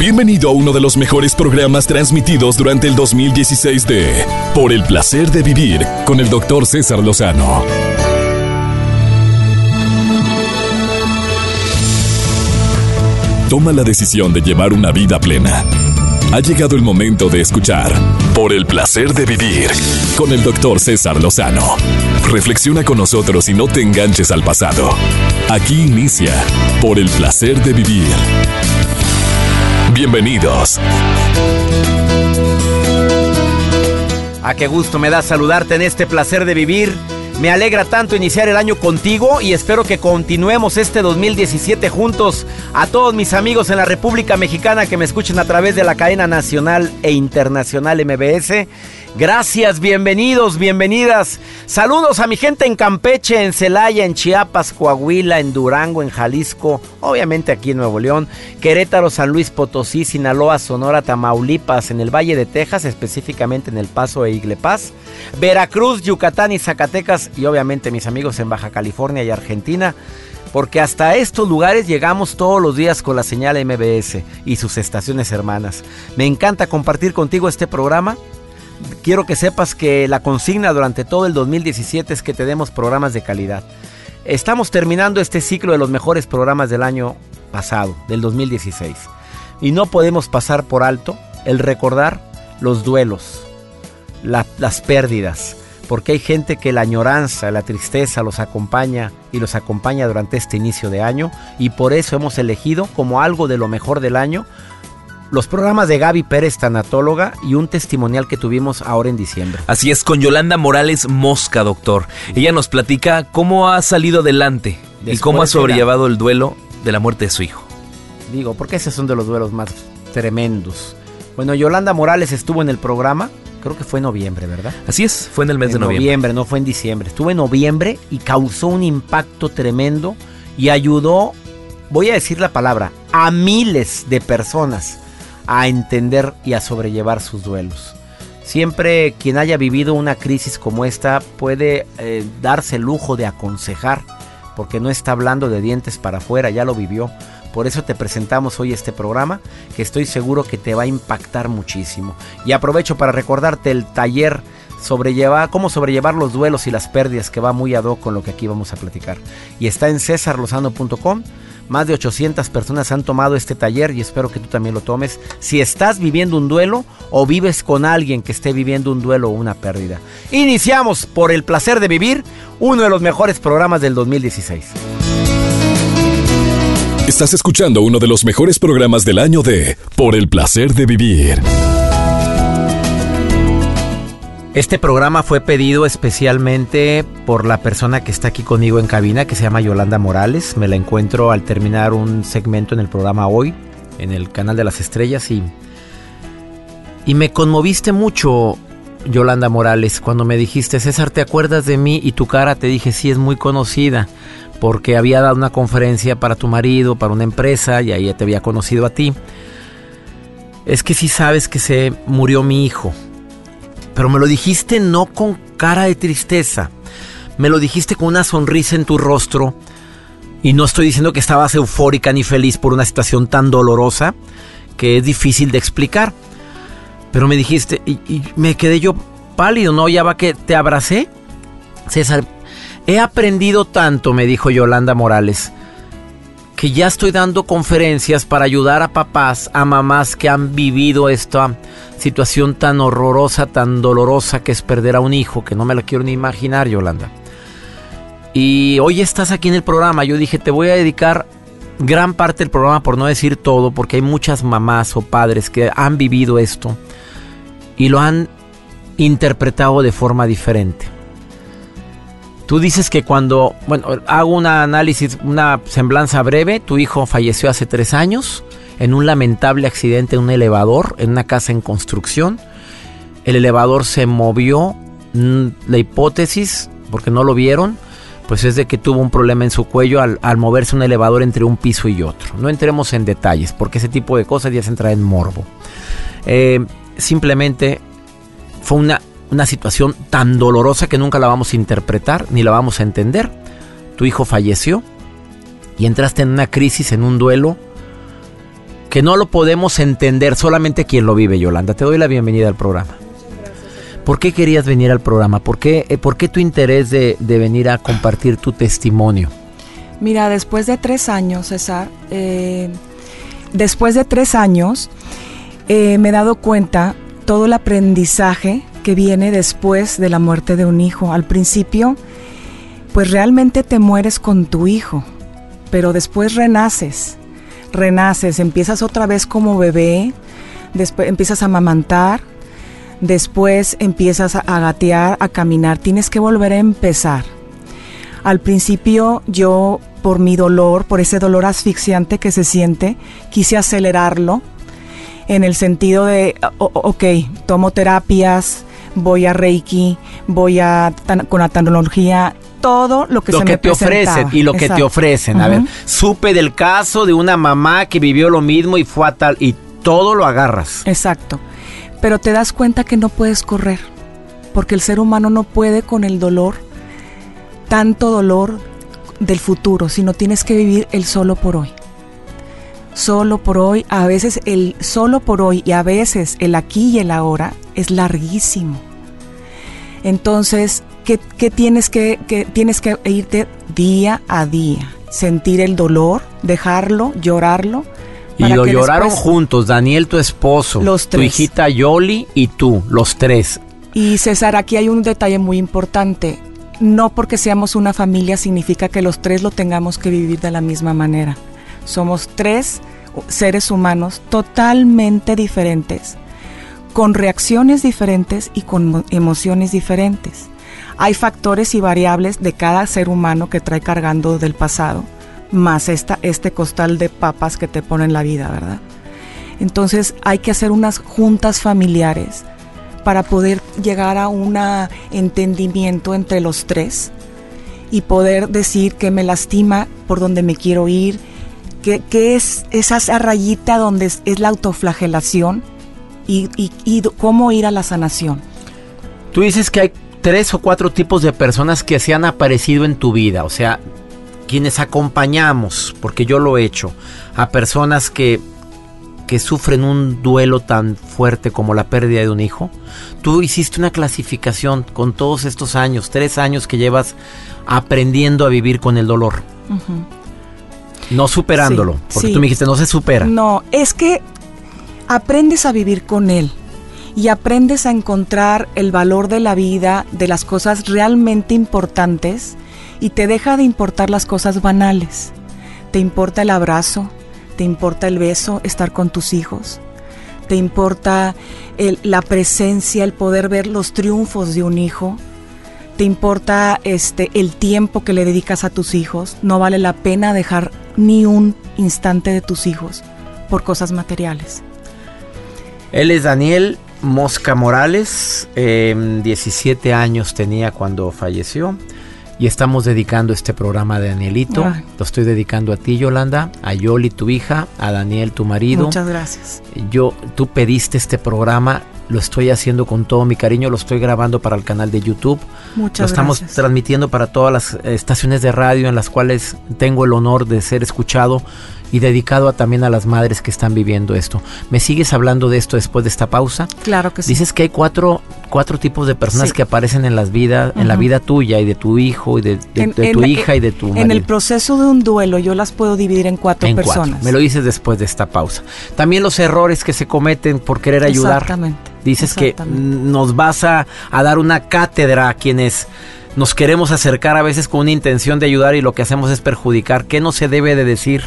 Bienvenido a uno de los mejores programas transmitidos durante el 2016 de Por el placer de vivir con el doctor César Lozano. Toma la decisión de llevar una vida plena. Ha llegado el momento de escuchar Por el placer de vivir con el doctor César Lozano. Reflexiona con nosotros y no te enganches al pasado. Aquí inicia Por el placer de vivir Bienvenidos. A qué gusto me da saludarte en este placer de vivir. Me alegra tanto iniciar el año contigo y espero que continuemos este 2017 juntos. A todos mis amigos en la República Mexicana que me escuchen a través de la cadena nacional e internacional MBS Gracias, bienvenidos, bienvenidas. Saludos a mi gente en Campeche, en Celaya, en Chiapas, Coahuila, en Durango, en Jalisco, obviamente aquí en Nuevo León, Querétaro, San Luis Potosí, Sinaloa, Sonora, Tamaulipas, en el Valle de Texas, específicamente en El Paso e Iglepaz, Veracruz, Yucatán y Zacatecas y obviamente mis amigos en Baja California y Argentina porque hasta estos lugares llegamos todos los días con la señal MBS y sus estaciones hermanas. Me encanta compartir contigo este programa quiero que sepas que la consigna durante todo el 2017 es que te demos programas de calidad. Estamos terminando este ciclo de los mejores programas del año pasado, del 2016. Y no podemos pasar por alto el recordar los duelos, las pérdidas, porque hay gente que la añoranza, la tristeza los acompaña y los acompaña durante este inicio de año y por eso hemos elegido como algo de lo mejor del año los programas de Gaby Pérez, tanatóloga, y un testimonial que tuvimos ahora en diciembre. Así es, con Yolanda Morales Mosca, doctor. Ella nos platica cómo ha salido adelante y cómo ha sobrellevado el duelo de la muerte de su hijo. Digo, porque ese son de los duelos más tremendos. Bueno, Yolanda Morales estuvo en el programa, creo que fue en noviembre, ¿verdad? Así es, fue en el mes de noviembre. noviembre, no fue en diciembre. Estuvo en noviembre y causó un impacto tremendo y ayudó, voy a decir la palabra, a miles de personas a entender y a sobrellevar sus duelos. Siempre quien haya vivido una crisis como esta puede eh, darse el lujo de aconsejar, porque no está hablando de dientes para afuera, ya lo vivió. Por eso te presentamos hoy este programa que estoy seguro que te va a impactar muchísimo. Y aprovecho para recordarte el taller sobrellevar, cómo sobrellevar los duelos y las pérdidas que va muy ad hoc con lo que aquí vamos a platicar. Y está en cesarlozano.com más de 800 personas han tomado este taller y espero que tú también lo tomes. Si estás viviendo un duelo o vives con alguien que esté viviendo un duelo o una pérdida. Iniciamos por el placer de vivir, uno de los mejores programas del 2016. Estás escuchando uno de los mejores programas del año de Por el placer de vivir. Este programa fue pedido especialmente por la persona que está aquí conmigo en cabina, que se llama Yolanda Morales. Me la encuentro al terminar un segmento en el programa hoy, en el canal de las estrellas, y, y me conmoviste mucho, Yolanda Morales, cuando me dijiste, César, ¿te acuerdas de mí? Y tu cara te dije, sí, es muy conocida, porque había dado una conferencia para tu marido, para una empresa, y ahí te había conocido a ti. Es que sí sabes que se murió mi hijo pero me lo dijiste no con cara de tristeza, me lo dijiste con una sonrisa en tu rostro. Y no estoy diciendo que estabas eufórica ni feliz por una situación tan dolorosa que es difícil de explicar. Pero me dijiste, y, me quedé yo pálido, ¿no? Ya va que te abracé. César, he aprendido tanto, me dijo Yolanda Morales, que ya estoy dando conferencias para ayudar a papás, a mamás que han vivido esta situación tan horrorosa, tan dolorosa que es perder a un hijo, que no me lo quiero ni imaginar, Yolanda. Y hoy estás aquí en el programa, yo dije, te voy a dedicar gran parte del programa, por no decir todo, porque hay muchas mamás o padres que han vivido esto y lo han interpretado de forma diferente. Tú dices que cuando, bueno, hago un análisis, una semblanza breve, tu hijo falleció hace tres años en un lamentable accidente en un elevador, en una casa en construcción. El elevador se movió, la hipótesis, porque no lo vieron, pues es de que tuvo un problema en su cuello al, moverse un elevador entre un piso y otro. No entremos en detalles, porque ese tipo de cosas ya se entra en morbo. Eh, simplemente fue una una situación tan dolorosa que nunca la vamos a interpretar ni la vamos a entender. Tu hijo falleció y entraste en una crisis, en un duelo que no lo podemos entender, solamente quien lo vive, Yolanda. Te doy la bienvenida al programa. ¿Por qué querías venir al programa? ¿Por qué, eh, por qué tu interés de, venir a compartir tu testimonio? Mira, después de tres años, César, eh, después de tres años, eh, me he dado cuenta todo el aprendizaje que viene después de la muerte de un hijo. Al principio, pues realmente te mueres con tu hijo, pero después renaces, renaces, empiezas otra vez como bebé, después empiezas a amamantar, después empiezas a gatear, a caminar, tienes que volver a empezar. Al principio yo, por mi dolor, por ese dolor asfixiante que se siente, quise acelerarlo en el sentido de, ok, tomo terapias, voy a Reiki, voy a con la tecnología, todo lo que lo se que me te ofrecen y lo que te ofrecen. A ver, supe del caso de una mamá que vivió lo mismo y fue a tal y todo lo agarras. Exacto pero te das cuenta que no puedes correr, porque el ser humano no puede con el dolor, tanto dolor del futuro, sino tienes que vivir el solo por hoy. Solo por hoy, a veces el solo por hoy y a veces el aquí y el ahora es larguísimo. Entonces, ¿qué, tienes que, que tienes que irte día a día? Sentir el dolor, dejarlo, llorarlo, y lo lloraron juntos, Daniel, tu esposo, tu hijita Yoli y tú, los tres. Y César, aquí hay un detalle muy importante. No porque seamos una familia significa que los tres lo tengamos que vivir de la misma manera. Somos tres seres humanos totalmente diferentes, con reacciones diferentes y con emociones diferentes. Hay factores y variables de cada ser humano que trae cargando del pasado más esta, este costal de papas que te pone en la vida, ¿verdad? Entonces hay que hacer unas juntas familiares para poder llegar a un entendimiento entre los tres y poder decir que me lastima por donde me quiero ir, que, es esa rayita donde es, la autoflagelación y, y cómo ir a la sanación. Tú dices que hay tres o cuatro tipos de personas que se han aparecido en tu vida, o sea, quienes acompañamos, porque yo lo he hecho, a personas que, que sufren un duelo tan fuerte como la pérdida de un hijo, tú hiciste una clasificación con todos estos años, tres años que llevas aprendiendo a vivir con el dolor. No superándolo, porque tú me dijiste, no se supera. No, es que aprendes a vivir con él y aprendes a encontrar el valor de la vida, de las cosas realmente importantes y te deja de importar las cosas banales. Te importa el abrazo, te importa el beso, estar con tus hijos, te importa la presencia, el poder ver los triunfos de un hijo, te importa este el tiempo que le dedicas a tus hijos. No vale la pena dejar ni un instante de tus hijos por cosas materiales. Él es Daniel Mosca Morales, 17 em, años tenía cuando falleció y estamos dedicando este programa a Danielito. Lo estoy dedicando a ti, Yolanda, a Yoli, tu hija, a Daniel, tu marido. Muchas gracias. Yo, tú pediste este programa, lo estoy haciendo con todo mi cariño, lo estoy grabando para el canal de YouTube. Muchas lo estamos transmitiendo para todas las estaciones de radio en las cuales tengo el honor de ser escuchado y dedicado a, también a las madres que están viviendo esto. ¿Me sigues hablando de esto después de esta pausa? Claro que sí. Dices que hay cuatro, cuatro tipos de personas que aparecen en las vidas, en la vida tuya y de tu hijo y de, tu hija y de tu marido. En el proceso de un duelo yo las puedo dividir en cuatro personas. Me lo dices después de esta pausa. También los errores que se cometen por querer ayudar. Exactamente. Dices que nos vas a, a dar una cátedra a quienes nos queremos acercar a veces con una intención de ayudar y lo que hacemos es perjudicar. ¿Qué no se debe de decir?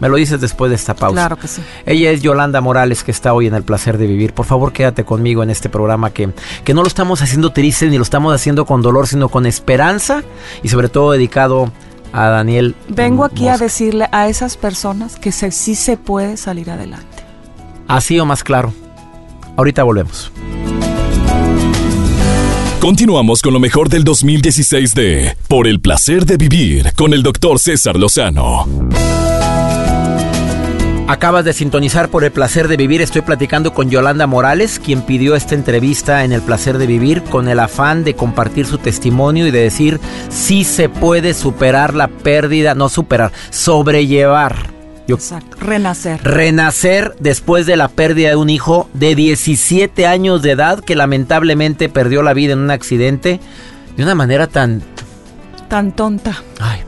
Me lo dices después de esta pausa. Claro que sí. Ella es Yolanda Morales que está hoy en el placer de vivir. Por favor, quédate conmigo en este programa que, que no lo estamos haciendo triste ni lo estamos haciendo con dolor, sino con esperanza y sobre todo dedicado a Daniel. Vengo aquí a decirle a esas personas que sí se puede salir adelante. Así o más claro. Ahorita volvemos. Continuamos con lo mejor del 2016 de Por el placer de vivir con el doctor César Lozano. Acabas de sintonizar por el placer de vivir. Estoy platicando con Yolanda Morales, quien pidió esta entrevista en el placer de vivir con el afán de compartir su testimonio y de decir si se puede superar la pérdida, no superar, sobrellevar Exacto. Renacer. Renacer después de la pérdida de un hijo de 17 años de edad que lamentablemente perdió la vida en un accidente de una manera tan... Tan tonta. Ay,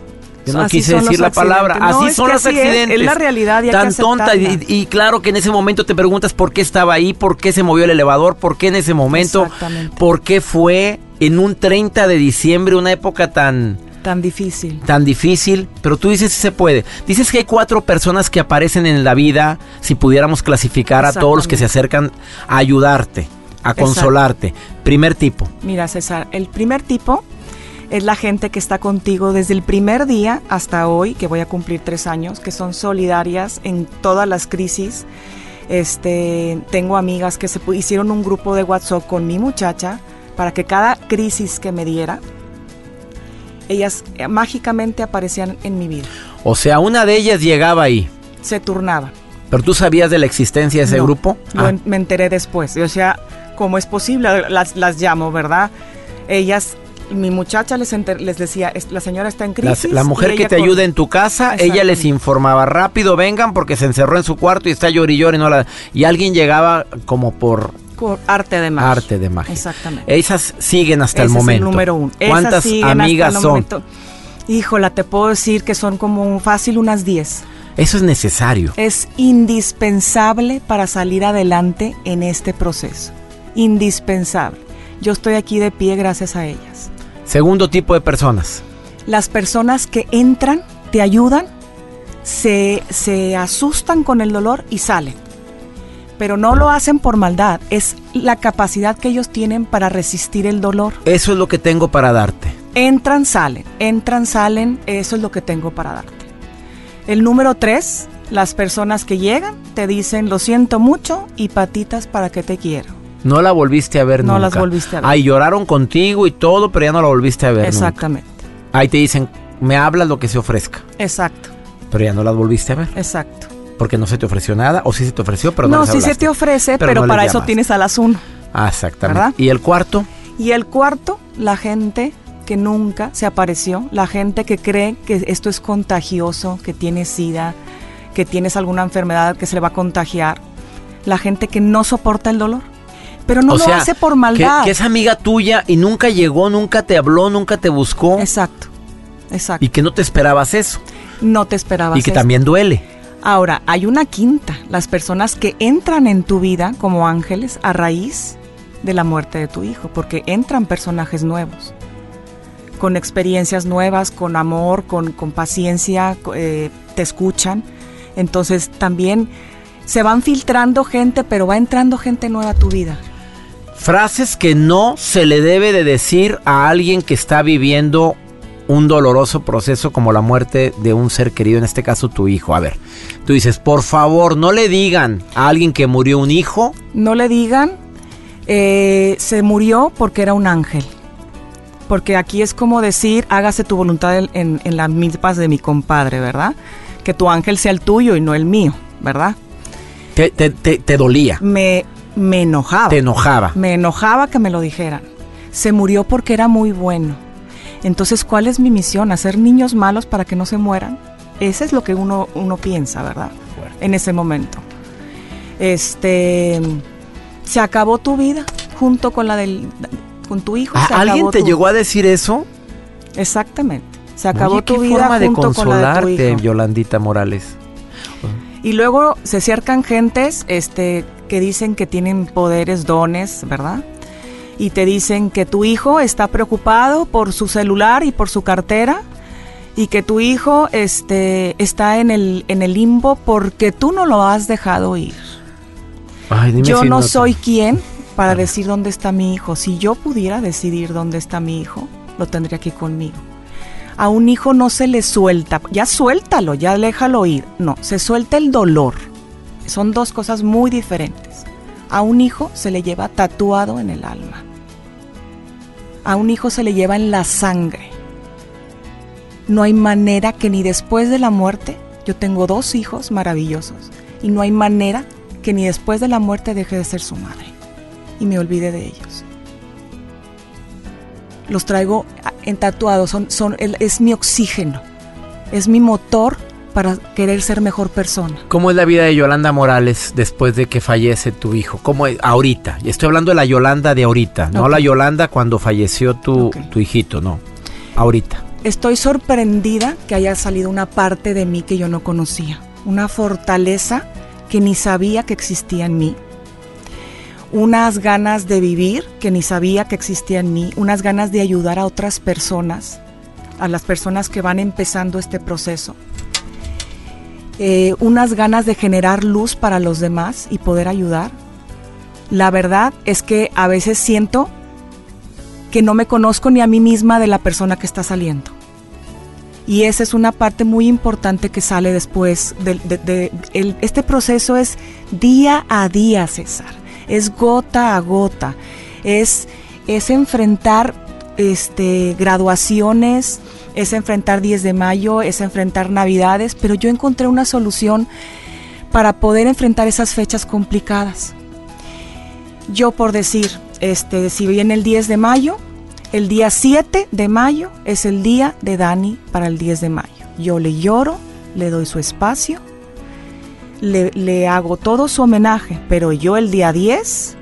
yo no quise decir la palabra. así son los accidentes. Es, la realidad. tan tonta. Y, claro que en ese momento te preguntas por qué estaba ahí, por qué se movió el elevador, por qué en ese momento, por qué fue en un 30 de diciembre, una época tan Tan difícil. Tan difícil, pero tú dices si se puede. Dices que hay cuatro personas que aparecen en la vida, si pudiéramos clasificar a todos los que se acercan a ayudarte, a consolarte. Primer tipo. Mira, César, el primer tipo es la gente que está contigo desde el primer día hasta hoy, que voy a cumplir tres años, que son solidarias en todas las crisis. Este, tengo amigas que se hicieron un grupo de WhatsApp con mi muchacha para que cada crisis que me diera, ellas eh, mágicamente aparecían en mi vida. O sea, una de ellas llegaba ahí. Se turnaba. ¿Pero tú sabías de la existencia de ese grupo? Ah. me enteré después. O sea, ¿cómo es posible? Las, las llamo, ¿verdad? Ellas mi muchacha les, les decía, la señora está en crisis. La, mujer que te ayuda en tu casa, ella les informaba, rápido vengan porque se encerró en su cuarto y está llori y no la... Y alguien llegaba como por arte de magia. Arte de magia. Exactamente. Esas siguen hasta el momento. Es el número uno. ¿Cuántas amigas son? Híjola, te puedo decir que son como fácil unas 10. Eso es necesario. Es indispensable para salir adelante en este proceso. Indispensable. Yo estoy aquí de pie gracias a ellas. Segundo tipo de personas. Las personas que entran, te ayudan, se, se asustan con el dolor y salen pero no lo hacen por maldad, es la capacidad que ellos tienen para resistir el dolor. Eso es lo que tengo para darte. Entran, salen, entran, salen, eso es lo que tengo para darte. El número tres, las personas que llegan te dicen lo siento mucho y patitas para que te quiero. No la volviste a ver no nunca. No las volviste a ver. Ahí lloraron contigo y todo, pero ya no la volviste a ver Exactamente. Ahí te dicen, me hablas lo que se ofrezca. Exacto. Pero ya no las volviste a ver. Exacto porque no se te ofreció nada, o sí se te ofreció, pero no No, sí se te ofrece, pero, para eso tienes a las uno. Ah, exactamente. ¿Y el cuarto? Y el cuarto, la gente que nunca se apareció, la gente que cree que esto es contagioso, que tiene sida, que tienes alguna enfermedad que se le va a contagiar, la gente que no soporta el dolor. Pero no lo hace por maldad. Que, que, es amiga tuya y nunca llegó, nunca te habló, nunca te buscó. Exacto, exacto. Y que no te esperabas eso. No te esperabas Y que también duele. Ahora, hay una quinta, las personas que entran en tu vida como ángeles a raíz de la muerte de tu hijo, porque entran personajes nuevos, con experiencias nuevas, con amor, con, paciencia, eh, te escuchan. Entonces también se van filtrando gente, pero va entrando gente nueva a tu vida. Frases que no se le debe de decir a alguien que está viviendo un doloroso proceso como la muerte de un ser querido, en este caso tu hijo. A ver, tú dices, por favor, no le digan a alguien que murió un hijo. No le digan, eh, se murió porque era un ángel. Porque aquí es como decir, hágase tu voluntad en, en las milpas de mi compadre, ¿verdad? Que tu ángel sea el tuyo y no el mío, ¿verdad? Te, te, te, dolía. Me, me enojaba. Te enojaba. Me enojaba que me lo dijeran. Se murió porque era muy bueno entonces, ¿cuál es mi misión? ¿Hacer niños malos para que no se mueran? Ese es lo que uno, uno piensa, ¿verdad? En ese momento. Este, se acabó tu vida junto con la del, con tu hijo. ¿Alguien te llegó a decir eso? Exactamente. Se acabó tu vida forma junto de consolarte, con la de tu hijo. Yolandita Morales. Y luego se acercan gentes, este, que dicen que tienen poderes, dones, ¿verdad? Y te dicen que tu hijo está preocupado por su celular y por su cartera y que tu hijo este, está en el, en el limbo porque tú no lo has dejado ir. yo no, soy quien para decir dónde está mi hijo. Si yo pudiera decidir dónde está mi hijo, lo tendría aquí conmigo. A un hijo no se le suelta, ya suéltalo, ya déjalo ir. No, se suelta el dolor. Son dos cosas muy diferentes a un hijo se le lleva tatuado en el alma. A un hijo se le lleva en la sangre. No hay manera que ni después de la muerte, yo tengo dos hijos maravillosos, y no hay manera que ni después de la muerte deje de ser su madre y me olvide de ellos. Los traigo en tatuados, son, son, es mi oxígeno, es mi motor para querer ser mejor persona. ¿Cómo es la vida de Yolanda Morales después de que fallece tu hijo? ¿Cómo es? Ahorita. Estoy hablando de la Yolanda de ahorita, no la Yolanda cuando falleció tu, tu hijito, no. Ahorita. Estoy sorprendida que haya salido una parte de mí que yo no conocía. Una fortaleza que ni sabía que existía en mí. Unas ganas de vivir que ni sabía que existía en mí. Unas ganas de ayudar a otras personas, a las personas que van empezando este proceso eh, unas ganas de generar luz para los demás y poder ayudar. La verdad es que a veces siento que no me conozco ni a mí misma de la persona que está saliendo. Y esa es una parte muy importante que sale después. De, este proceso es día a día, César. Es gota a gota. Es, es enfrentar este, graduaciones, es enfrentar 10 de mayo, es enfrentar navidades, pero yo encontré una solución para poder enfrentar esas fechas complicadas. Yo por decir, este, si viene el 10 de mayo, el día 7 de mayo es el día de Dani para el 10 de mayo. Yo le lloro, le doy su espacio, le, le hago todo su homenaje, pero yo el día 10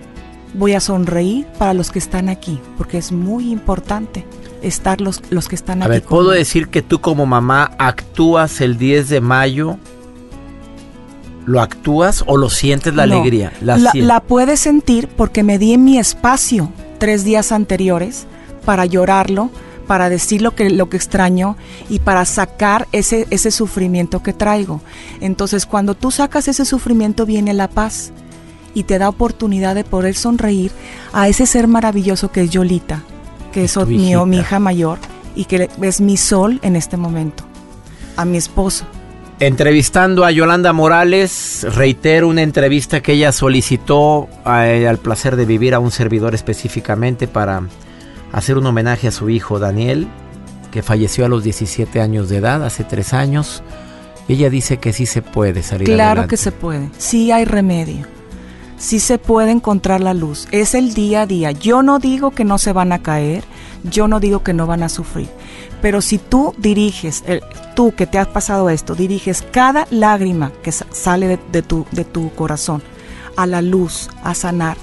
voy a sonreír para los que están aquí, porque es muy importante estar los, los que están aquí. A ver, ¿puedo decir que tú como mamá actúas el 10 de mayo? ¿Lo actúas o lo sientes la alegría? La, la, puedes sentir porque me di en mi espacio tres días anteriores para llorarlo, para decir lo que, lo que extraño y para sacar ese, ese sufrimiento que traigo. Entonces cuando tú sacas ese sufrimiento viene la paz y te da oportunidad de poder sonreír a ese ser maravilloso que es Yolita, que es mi, mi hija mayor y que es mi sol en este momento, a mi esposo. Entrevistando a Yolanda Morales, reitero una entrevista que ella solicitó al placer de vivir a un servidor específicamente para hacer un homenaje a su hijo Daniel, que falleció a los 17 años de edad, hace tres años. Ella dice que sí se puede salir Claro que se puede, sí hay remedio sí se puede encontrar la luz. Es el día a día. Yo no digo que no se van a caer, yo no digo que no van a sufrir. Pero si tú diriges, tú que te has pasado esto, diriges cada lágrima que sale de, tu, de tu corazón a la luz, a sanar,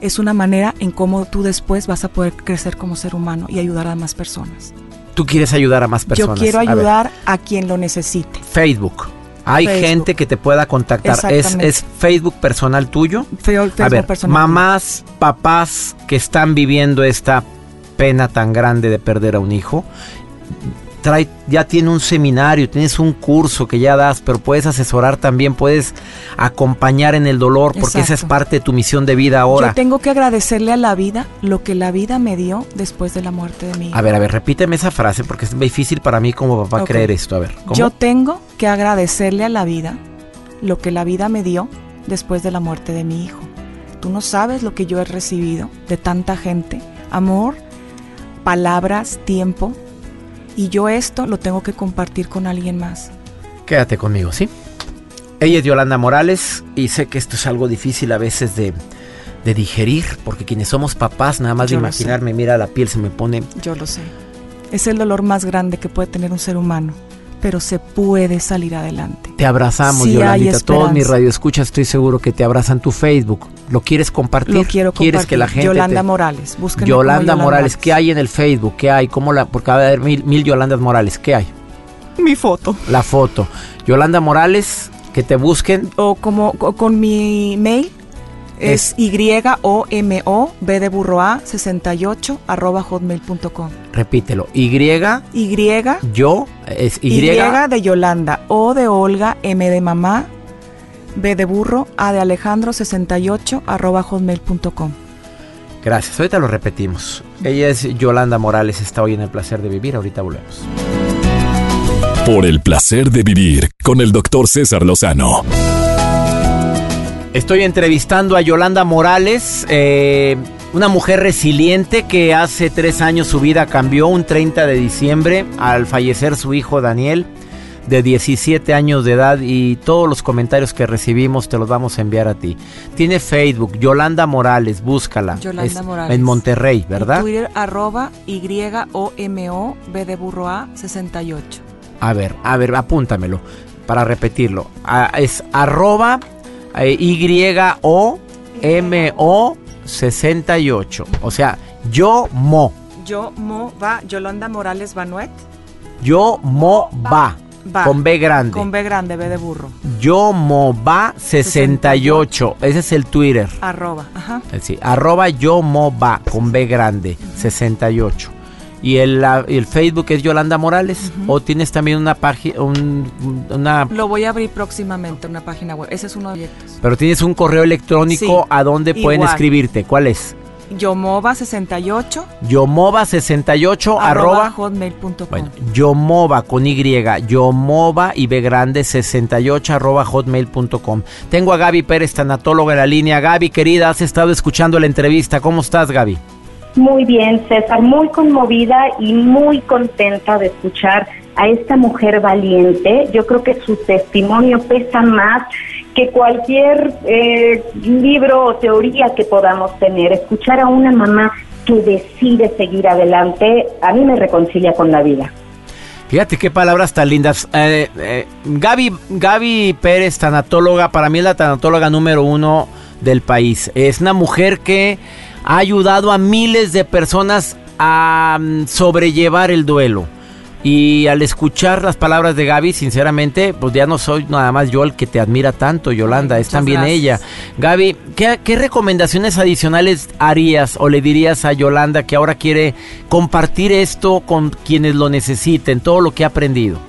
es una manera en cómo tú después vas a poder crecer como ser humano y ayudar a más personas. Tú quieres ayudar a más personas. Yo quiero ayudar a quien lo necesite. Facebook. Hay gente que te pueda contactar. ¿Es, ¿Es, Facebook personal tuyo? Facebook a ver, personal mamás, papás que están viviendo esta pena tan grande de perder a un hijo trae, ya tiene un seminario, tienes un curso que ya das, pero puedes asesorar también, puedes acompañar en el dolor, porque esa es parte de tu misión de vida ahora. Yo tengo que agradecerle a la vida lo que la vida me dio después de la muerte de mi hijo. A ver, a ver, repíteme esa frase, porque es difícil para mí como papá creer esto. A ver, Yo tengo que agradecerle a la vida lo que la vida me dio después de la muerte de mi hijo. Tú no sabes lo que yo he recibido de tanta gente. Amor, palabras, tiempo, y yo esto lo tengo que compartir con alguien más. Quédate conmigo, ¿sí? Ella es Yolanda Morales y sé que esto es algo difícil a veces de, digerir, porque quienes somos papás, nada más de imaginarme, mira, la piel se me pone... Yo lo sé. Es el dolor más grande que puede tener un ser humano pero se puede salir adelante. Te abrazamos, sí Yolandita. Todos mis radioescuchas estoy seguro que te abrazan tu Facebook. ¿Lo quieres compartir? Lo quiero compartir. ¿Quieres que la gente Yolanda Morales. Yolanda, Yolanda Morales. ¿Qué hay en el Facebook? ¿Qué hay? ¿Cómo la...? Porque va a haber mil, mil Yolandas Morales. ¿Qué hay? Mi foto. La foto. Yolanda Morales, que te busquen. O como con mi mail, es, Y-O-M-O, B de burro A, 68, arroba hotmail.com. Repítelo. Y. Y. Yo, es Y. Y de Yolanda, O de Olga, M de mamá, B de burro, A de Alejandro, 68, arroba hotmail.com. Gracias. Ahorita lo repetimos. Ella es Yolanda Morales, está hoy en el placer de vivir. Ahorita volvemos. Por el placer de vivir con el doctor César Lozano. Estoy entrevistando a Yolanda Morales, eh, una mujer resiliente que hace tres años su vida cambió un 30 de diciembre al fallecer su hijo Daniel de 17 años de edad y todos los comentarios que recibimos te los vamos a enviar a ti. Tiene Facebook, Yolanda Morales, búscala. Yolanda Morales. En Monterrey, ¿verdad? Twitter arroba Y-O-M-O B de burro A 68. A ver, a ver, apúntamelo para repetirlo. es arroba eh, Y-O-M-O 68. O sea, yo mo. Yo mo va, Yolanda Morales Banuet. Yo mo va. Con B grande. Con B grande, B de burro. Yo mo va 68. Ese es el Twitter. Arroba, ajá. Eh, sí, arroba yo mo va con B grande 68 y el, el, Facebook es Yolanda Morales o tienes también una página una lo voy a abrir próximamente una página web. Ese es uno de ellos pero tienes un correo electrónico a donde pueden escribirte ¿cuál es? Yomova68 Yomova68 arroba, hotmail.com bueno, Yomova con Y Yomova y B grande 68 arroba hotmail.com tengo a Gaby Pérez tanatóloga en la línea. Gaby querida has estado escuchando la entrevista. ¿cómo estás Gaby? Muy bien, César, muy conmovida y muy contenta de escuchar a esta mujer valiente. Yo creo que su testimonio pesa más que cualquier eh, libro o teoría que podamos tener. Escuchar a una mamá que decide seguir adelante, a mí me reconcilia con la vida. Fíjate qué palabras tan lindas. Eh, eh, Gaby, Gaby Pérez, tanatóloga, para mí es la tanatóloga número uno del país. Es una mujer que ha ayudado a miles de personas a mm, sobrellevar el duelo. Y al escuchar las palabras de Gaby, sinceramente, pues ya no soy nada más yo el que te admira tanto, Yolanda, es también ella. Gaby, ¿qué, ¿qué, recomendaciones adicionales harías o le dirías a Yolanda que ahora quiere compartir esto con quienes lo necesiten, todo lo que ha aprendido?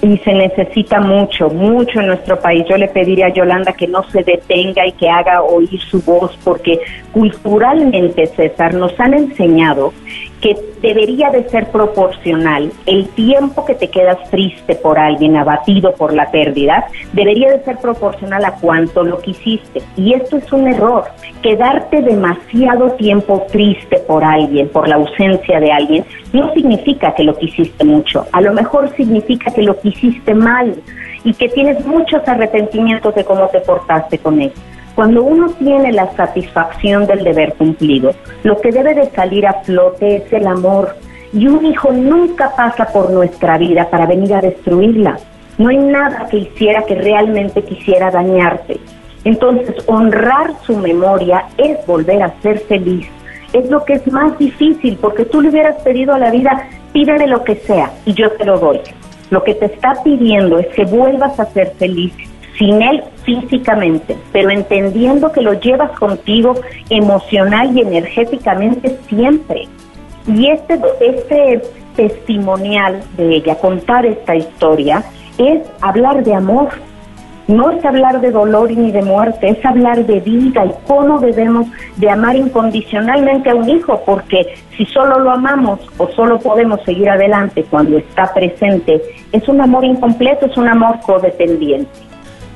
Y se necesita mucho, mucho en nuestro país. Yo le pediría a Yolanda que no se detenga y que haga oír su voz, porque culturalmente, César, nos han enseñado que debería de ser proporcional. El tiempo que te quedas triste por alguien, abatido por la pérdida, debería de ser proporcional a cuánto lo quisiste. Y esto es un error. Quedarte demasiado tiempo triste por alguien, por la ausencia de alguien, no significa que lo quisiste mucho. A lo mejor significa que lo quisiste mal y que tienes muchos arrepentimientos de cómo te portaste con él. Cuando uno tiene la satisfacción del deber cumplido, lo que debe de salir a flote es el amor. Y un hijo nunca pasa por nuestra vida para venir a destruirla. No hay nada que hiciera que realmente quisiera dañarte. Entonces, honrar su memoria es volver a ser feliz. Es lo que es más difícil, porque tú le hubieras pedido a la vida, pídele lo que sea y yo te lo doy. Lo que te está pidiendo es que vuelvas a ser feliz sin él físicamente, pero entendiendo que lo llevas contigo emocional y energéticamente siempre. Y este, este testimonial de ella, contar esta historia, es hablar de amor. No es hablar de dolor ni de muerte, es hablar de vida y cómo debemos de amar incondicionalmente a un hijo, porque si solo lo amamos o solo podemos seguir adelante cuando está presente, es un amor incompleto, es un amor codependiente.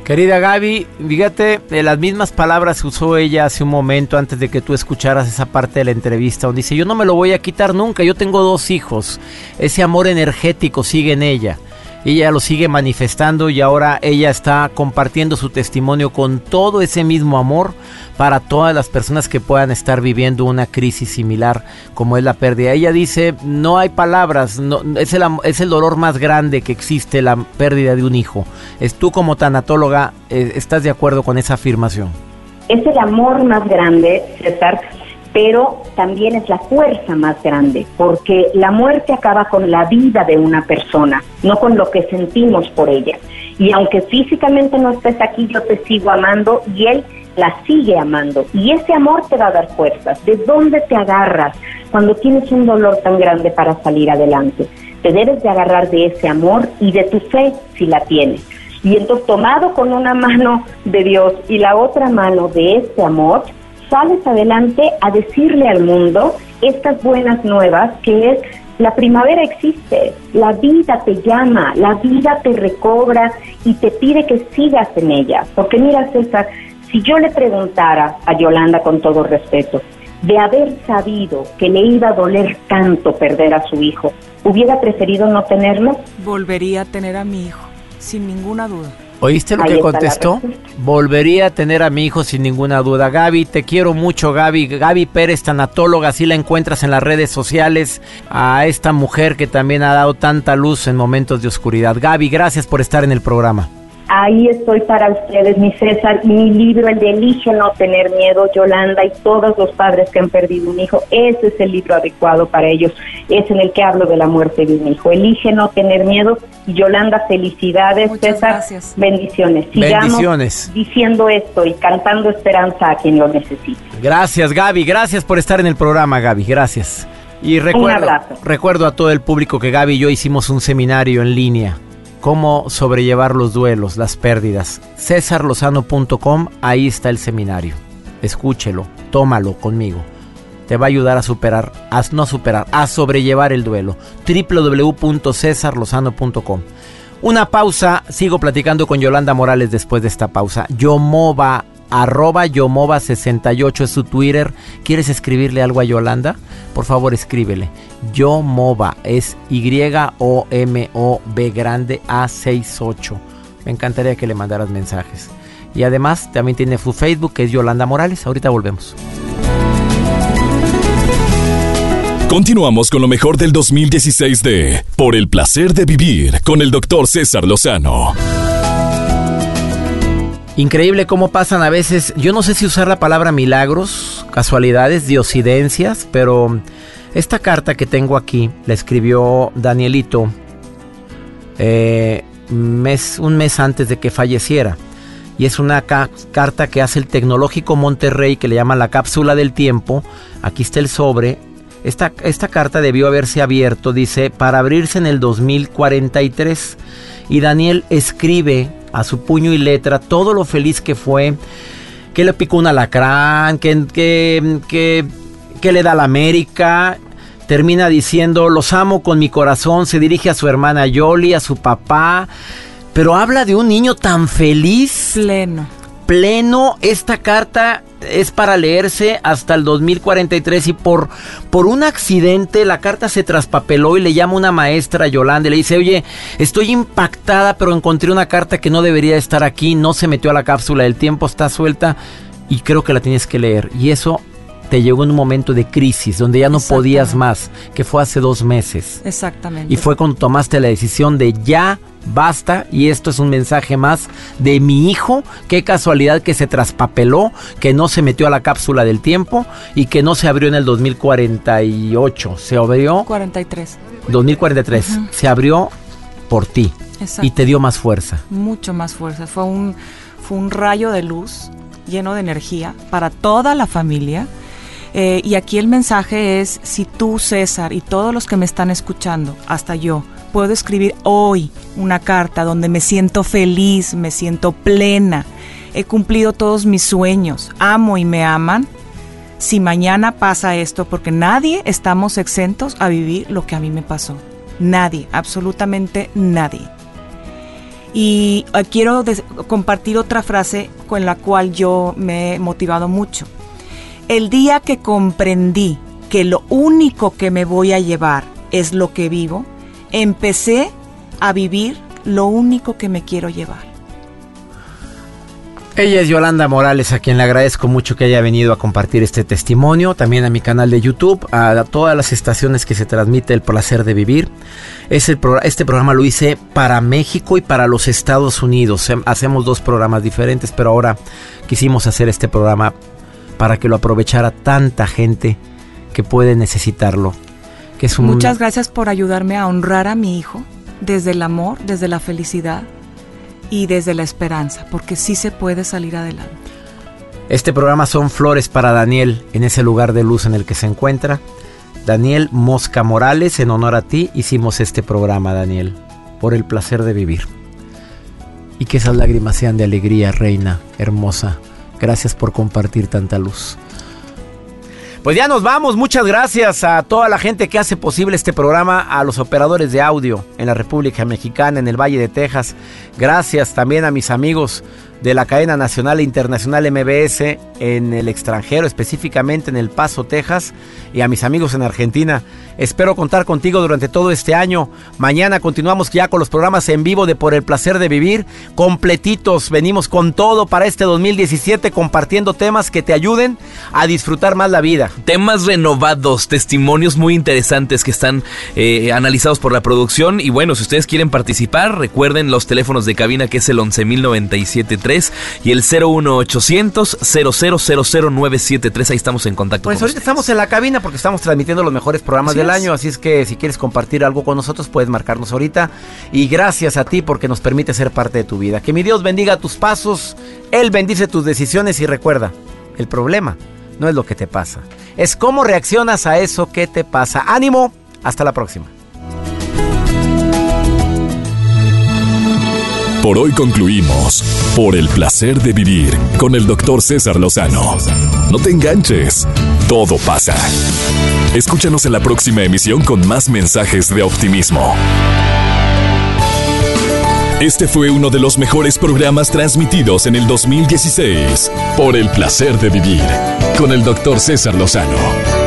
Querida Gaby, fíjate, las mismas palabras que usó ella hace un momento antes de que tú escucharas esa parte de la entrevista, donde dice, yo no me lo voy a quitar nunca, yo tengo dos hijos, ese amor energético sigue en ella ella lo sigue manifestando y ahora ella está compartiendo su testimonio con todo ese mismo amor para todas las personas que puedan estar viviendo una crisis similar como es la pérdida. Ella dice, no hay palabras, no, es, el, es el dolor más grande que existe, la pérdida de un hijo. Es tú como tanatóloga, eh, ¿estás de acuerdo con esa afirmación? Es el amor más grande, César, pero también es la fuerza más grande, porque la muerte acaba con la vida de una persona, no con lo que sentimos por ella. Y aunque físicamente no estés aquí, yo te sigo amando y él la sigue amando. Y ese amor te va a dar fuerzas. ¿De dónde te agarras cuando tienes un dolor tan grande para salir adelante? Te debes de agarrar de ese amor y de tu fe si la tienes. Y entonces tomado con una mano de Dios y la otra mano de ese amor, sales adelante a decirle al mundo estas buenas nuevas que es la primavera existe, la vida te llama, la vida te recobra y te pide que sigas en ella. Porque mira, César, si yo le preguntara a Yolanda con todo respeto, de haber sabido que le iba a doler tanto perder a su hijo, ¿hubiera preferido no tenerlo? Volvería a tener a mi hijo, sin ninguna duda. ¿Oíste lo que contestó? Volvería a tener a mi hijo sin ninguna duda. Gaby, te quiero mucho, Gaby. Gaby Pérez, tanatóloga, así la encuentras en las redes sociales. A esta mujer que también ha dado tanta luz en momentos de oscuridad. Gaby, gracias por estar en el programa. Ahí estoy para ustedes, mi César, y mi libro, el de Elige no tener miedo, Yolanda, y todos los padres que han perdido un hijo, ese es el libro adecuado para ellos, es en el que hablo de la muerte de un hijo. Elige no tener miedo, Yolanda, felicidades, César, bendiciones. Sigamos bendiciones. diciendo esto y cantando esperanza a quien lo necesite. Gracias, Gaby, gracias por estar en el programa, Gaby, gracias. Y recuerdo, recuerdo a todo el público que Gaby y yo hicimos un seminario en línea cómo sobrellevar los duelos, las pérdidas. Cesarlozano.com, ahí está el seminario. Escúchelo, tómalo conmigo. Te va a ayudar a superar, a no superar, a sobrellevar el duelo. www.cesarlozano.com. Una pausa, sigo platicando con Yolanda Morales después de esta pausa. Yomoba arroba Yomova68 es su Twitter. ¿Quieres escribirle algo a Yolanda? Por favor, escríbele. Yomova es Y-O-M-O-B grande A68. Me encantaría que le mandaras mensajes. Y además también tiene su Facebook que es Yolanda Morales. Ahorita volvemos. Continuamos con lo mejor del 2016 de Por el placer de vivir con el doctor César Lozano. Increíble cómo pasan a veces, yo no sé si usar la palabra milagros, casualidades, diosidencias, pero esta carta que tengo aquí la escribió Danielito eh, mes, un mes antes de que falleciera. Y es una carta que hace el Tecnológico Monterrey que le llama la cápsula del tiempo. Aquí está el sobre. Esta, esta carta debió haberse abierto, dice, para abrirse en el 2043. Y Daniel escribe a su puño y letra todo lo feliz que fue, que le picó un alacrán, que, que, que, le da la América. Termina diciendo, los amo con mi corazón, se dirige a su hermana Yoli, a su papá, pero habla de un niño tan feliz. Pleno. Pleno, esta carta es para leerse hasta el 2043 y por, por un accidente la carta se traspapeló y le llama una maestra Yolanda y le dice, oye, estoy impactada pero encontré una carta que no debería estar aquí, no se metió a la cápsula, el tiempo está suelta y creo que la tienes que leer. Y eso te llegó en un momento de crisis donde ya no podías más, que fue hace dos meses. Exactamente. Y fue cuando tomaste la decisión de ya basta y esto es un mensaje más de mi hijo, qué casualidad que se traspapeló, que no se metió a la cápsula del tiempo y que no se abrió en el 2048, se abrió 43. 2043, se abrió por ti y te dio más fuerza. Mucho más fuerza, fue un fue un rayo de luz lleno de energía para toda la familia. Eh, y aquí el mensaje es, si tú, César, y todos los que me están escuchando, hasta yo, puedo escribir hoy una carta donde me siento feliz, me siento plena, he cumplido todos mis sueños, amo y me aman, si mañana pasa esto, porque nadie estamos exentos a vivir lo que a mí me pasó. Nadie, absolutamente nadie. Y eh, quiero compartir otra frase con la cual yo me he motivado mucho. El día que comprendí que lo único que me voy a llevar es lo que vivo, empecé a vivir lo único que me quiero llevar. Ella es Yolanda Morales, a quien le agradezco mucho que haya venido a compartir este testimonio, también a mi canal de YouTube, a todas las estaciones que se transmite El Placer de Vivir. este programa lo hice para México y para los Estados Unidos. Hacemos dos programas diferentes, pero ahora quisimos hacer este programa para que lo aprovechara tanta gente que puede necesitarlo. Muchas gracias por ayudarme a honrar a mi hijo desde el amor, desde la felicidad y desde la esperanza, porque sí se puede salir adelante. Este programa son flores para Daniel en ese lugar de luz en el que se encuentra. Daniel Mosca Morales, en honor a ti hicimos este programa, Daniel, por el placer de vivir. Y que esas lágrimas sean de alegría, reina hermosa. Gracias por compartir tanta luz. Pues ya nos vamos. Muchas gracias a toda la gente que hace posible este programa, a los operadores de audio en la República Mexicana, en el Valle de Texas. Gracias también a mis amigos de la cadena nacional e internacional MBS en el extranjero, específicamente en El Paso, Texas, y a mis amigos en Argentina. Espero contar contigo durante todo este año. Mañana continuamos ya con los programas en vivo de Por el Placer de Vivir, completitos. Venimos con todo para este 2017, compartiendo temas que te ayuden a disfrutar más la vida. Temas renovados, testimonios muy interesantes que están eh, analizados por la producción. Y bueno, si ustedes quieren participar, recuerden los teléfonos de cabina que es el 11.097.3 y el 01800 0000973. Ahí estamos en contacto. Pues ahorita estamos en la cabina porque estamos transmitiendo los mejores programas del año. Así es que si quieres compartir algo con nosotros, puedes marcarnos ahorita. Y gracias a ti porque nos permite ser parte de tu vida. Que mi Dios bendiga tus pasos, Él bendice tus decisiones y recuerda, el problema no es lo que te pasa, es cómo reaccionas a eso que te pasa. Ánimo, hasta la próxima. Por hoy concluimos por el placer de vivir con el doctor César Lozano. No te enganches, todo pasa. Escúchanos en la próxima emisión con más mensajes de optimismo. Este fue uno de los mejores programas transmitidos en el 2016 por el placer de vivir con el doctor César Lozano.